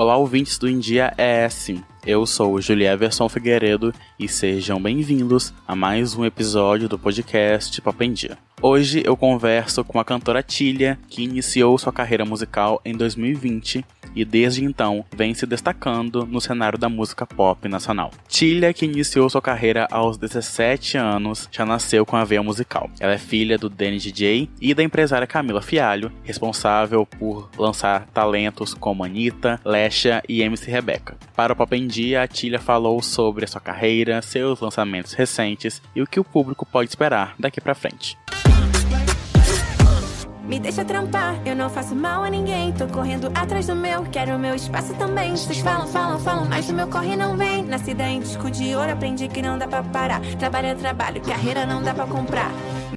Olá, ouvintes do India ES. Eu sou o Julieverson Figueiredo e sejam bem-vindos a mais um episódio do podcast Papo em Dia. Hoje eu converso com a cantora Tília, que iniciou sua carreira musical em 2020 e desde então vem se destacando no cenário da música pop nacional. Tília, que iniciou sua carreira aos 17 anos, já nasceu com a veia musical. Ela é filha do Danny DJ e da empresária Camila Fialho, responsável por lançar talentos como Anitta, Lesha e MC Rebeca. Para o Pop em Dia, a Tília falou sobre a sua carreira, seus lançamentos recentes e o que o público pode esperar daqui para frente. Me deixa trampar, eu não faço mal a ninguém. Tô correndo atrás do meu, quero o meu espaço também. Vocês falam, falam, falam, mas o meu corre não vem. Nascida em disco de ouro, aprendi que não dá pra parar. Trabalho é trabalho, carreira não dá pra comprar.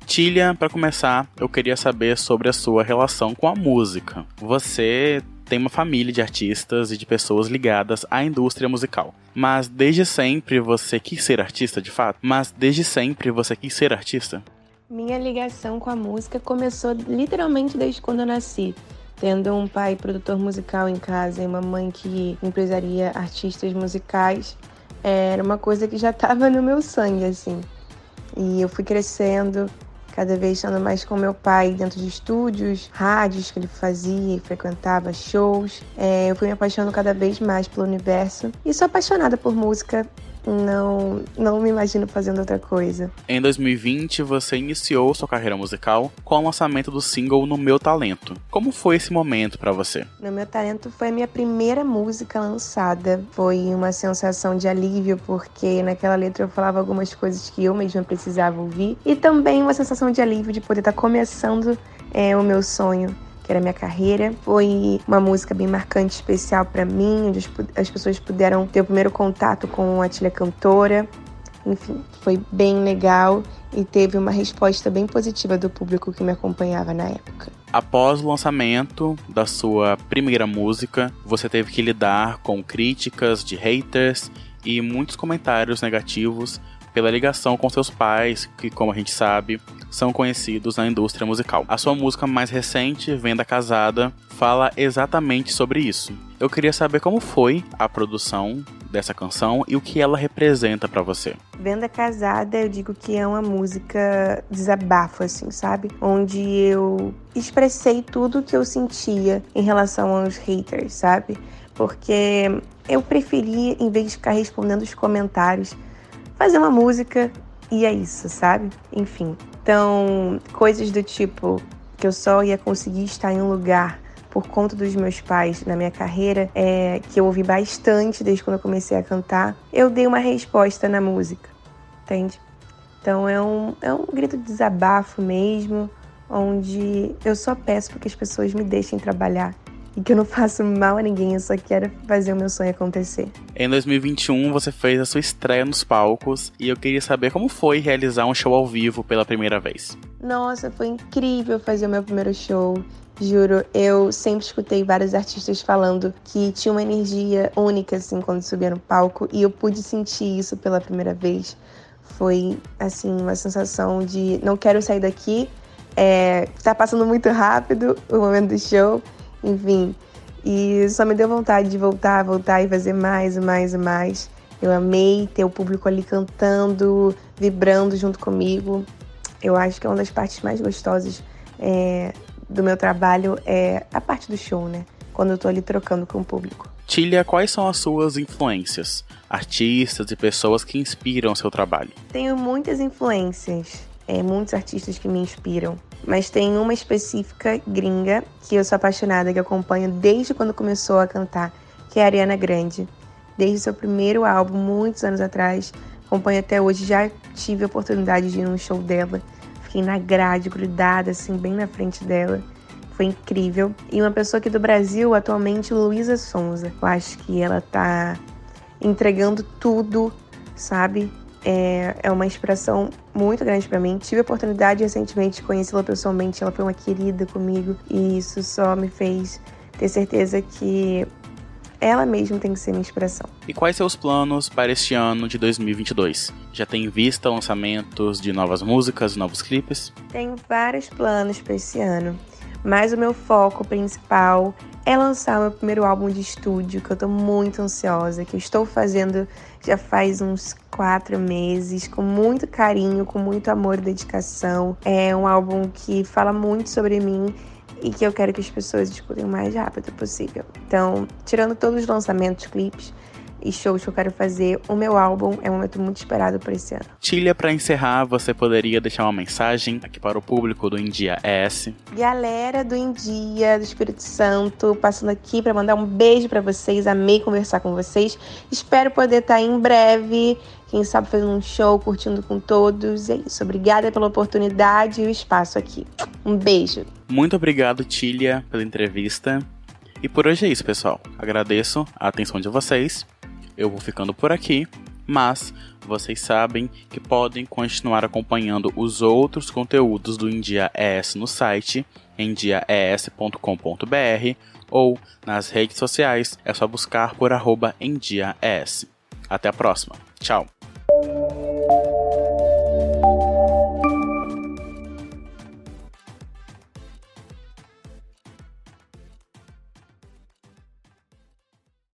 Tília, para começar, eu queria saber sobre a sua relação com a música. Você tem uma família de artistas e de pessoas ligadas à indústria musical. Mas desde sempre você quis ser artista de fato? Mas desde sempre você quis ser artista? Minha ligação com a música começou literalmente desde quando eu nasci. Tendo um pai produtor musical em casa e uma mãe que empresaria artistas musicais, era uma coisa que já estava no meu sangue, assim. E eu fui crescendo, cada vez estando mais com meu pai dentro de estúdios, rádios que ele fazia e frequentava, shows. É, eu fui me apaixonando cada vez mais pelo universo e sou apaixonada por música não, não me imagino fazendo outra coisa. Em 2020, você iniciou sua carreira musical com o lançamento do single No Meu Talento. Como foi esse momento para você? No Meu Talento foi a minha primeira música lançada. Foi uma sensação de alívio, porque naquela letra eu falava algumas coisas que eu mesma precisava ouvir. E também uma sensação de alívio de poder estar começando é, o meu sonho que era minha carreira. Foi uma música bem marcante, especial para mim, onde as pessoas puderam ter o primeiro contato com a Tilha cantora. Enfim, foi bem legal e teve uma resposta bem positiva do público que me acompanhava na época. Após o lançamento da sua primeira música, você teve que lidar com críticas de haters e muitos comentários negativos pela ligação com seus pais, que, como a gente sabe, são conhecidos na indústria musical. A sua música mais recente, Venda Casada, fala exatamente sobre isso. Eu queria saber como foi a produção dessa canção e o que ela representa para você. Venda Casada, eu digo que é uma música desabafo, assim, sabe? Onde eu expressei tudo que eu sentia em relação aos haters, sabe? Porque eu preferi, em vez de ficar respondendo os comentários, fazer uma música e é isso, sabe? Enfim. Então, coisas do tipo que eu só ia conseguir estar em um lugar por conta dos meus pais na minha carreira, é, que eu ouvi bastante desde quando eu comecei a cantar, eu dei uma resposta na música, entende? Então é um, é um grito de desabafo mesmo, onde eu só peço para que as pessoas me deixem trabalhar e que eu não faço mal a ninguém, eu só quero fazer o meu sonho acontecer. Em 2021, você fez a sua estreia nos palcos e eu queria saber como foi realizar um show ao vivo pela primeira vez. Nossa, foi incrível fazer o meu primeiro show. Juro, eu sempre escutei vários artistas falando que tinha uma energia única assim quando subia no palco e eu pude sentir isso pela primeira vez. Foi assim uma sensação de não quero sair daqui, é, tá passando muito rápido o momento do show enfim. E só me deu vontade de voltar, voltar e fazer mais e mais e mais. Eu amei ter o público ali cantando, vibrando junto comigo. Eu acho que é uma das partes mais gostosas é, do meu trabalho é a parte do show, né? Quando eu tô ali trocando com o público. Tília, quais são as suas influências? Artistas e pessoas que inspiram seu trabalho? Tenho muitas influências, é, muitos artistas que me inspiram mas tem uma específica gringa que eu sou apaixonada, que acompanho desde quando começou a cantar, que é a Ariana Grande. Desde seu primeiro álbum, muitos anos atrás, acompanho até hoje. Já tive a oportunidade de ir num show dela, fiquei na grade, grudada, assim, bem na frente dela. Foi incrível. E uma pessoa aqui do Brasil, atualmente, Luísa Sonza. Eu acho que ela tá entregando tudo, sabe? É, é uma inspiração muito grande para mim. Tive a oportunidade recentemente de conhecê-la pessoalmente, ela foi uma querida comigo e isso só me fez ter certeza que ela mesma tem que ser minha inspiração. E quais seus planos para este ano de 2022? Já tem vista lançamentos de novas músicas, novos clipes? Tenho vários planos para esse ano. Mas o meu foco principal é lançar meu primeiro álbum de estúdio, que eu tô muito ansiosa, que eu estou fazendo já faz uns quatro meses, com muito carinho, com muito amor e dedicação. É um álbum que fala muito sobre mim e que eu quero que as pessoas escutem o mais rápido possível. Então, tirando todos os lançamentos, clipes, e shows que eu quero fazer. O meu álbum é um momento muito esperado por esse ano. Tilha, para encerrar, você poderia deixar uma mensagem aqui para o público do India ES? Galera do India, do Espírito Santo, passando aqui para mandar um beijo para vocês. Amei conversar com vocês. Espero poder estar em breve quem sabe fazendo um show, curtindo com todos. É isso. Obrigada pela oportunidade e o espaço aqui. Um beijo. Muito obrigado, Tilha, pela entrevista. E por hoje é isso, pessoal. Agradeço a atenção de vocês eu vou ficando por aqui, mas vocês sabem que podem continuar acompanhando os outros conteúdos do India ES no site endiaes.com.br ou nas redes sociais é só buscar por arroba. Até a próxima. Tchau!